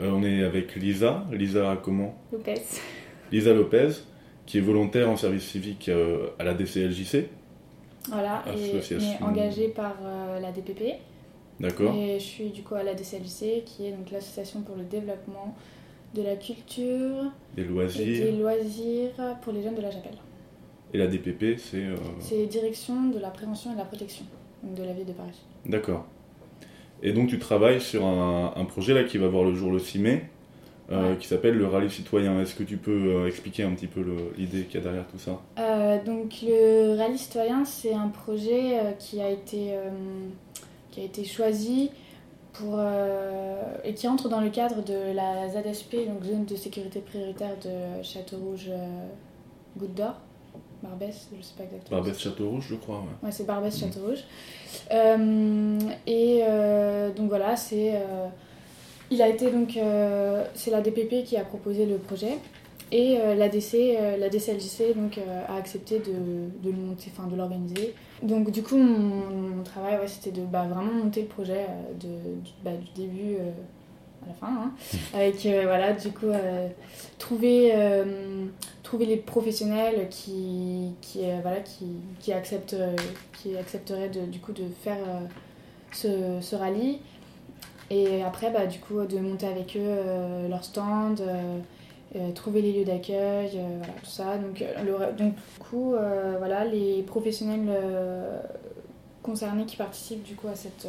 Euh, on est avec Lisa. Lisa comment Lopez. Lisa Lopez, qui est volontaire en service civique euh, à la DCLJC. Voilà, et Association- on est engagée par euh, la DPP. D'accord. Et je suis du coup à la DCLJC, qui est donc l'association pour le développement de la culture Des et des loisirs. loisirs pour les jeunes de la chapelle. Et la DPP, c'est. C'est direction de la prévention et de la protection de la ville de Paris. D'accord. Et donc tu travailles sur un, un projet là qui va voir le jour le 6 mai, euh, Ouais. qui s'appelle le rallye citoyen. Est-ce que tu peux euh, expliquer un petit peu l'idée qu'il y a derrière tout ça? Euh, donc le rallye citoyen, c'est un projet qui a été qui a été choisi pour et qui entre dans le cadre de la ZSP, donc zone de sécurité prioritaire de Château Rouge, euh, Goutte d'Or, Barbès, je sais pas exactement. Barbès Château Rouge, je crois. ouais. Ouais, c'est Barbès. Château Rouge. Euh, et voilà, c'est euh, il a été donc euh, c'est la DPP qui a proposé le projet et euh, la DC la DCLJC donc a accepté de, de le monter enfin de l'organiser. Donc du coup mon, mon travail ouais, c'était de bah, vraiment monter le projet de, du, bah, du début à la fin hein, avec euh, voilà du coup euh, trouver euh, trouver les professionnels qui, qui, voilà, qui, qui, acceptent, qui accepteraient de, du coup de faire ce, ce rallye. Et après, bah, du coup, de monter avec eux euh, leur stand, euh, euh, trouver les lieux d'accueil, tout ça. Donc, donc du coup, voilà, les professionnels concernés qui participent du coup à cette,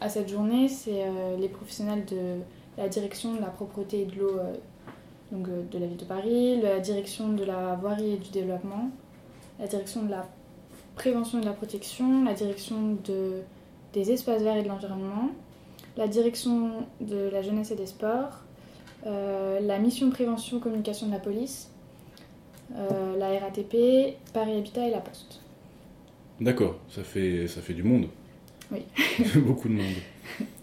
à cette journée, c'est les professionnels de la direction de la propreté et de l'eau de la ville de Paris, la direction de la voirie et du développement, la direction de la prévention et de la protection, la direction de, des espaces verts et de l'environnement, la direction de la jeunesse et des sports, euh, la mission prévention communication de la police, euh, la RATP, Paris Habitat et la Poste. D'accord, ça fait, ça fait du monde. Oui. Beaucoup de monde.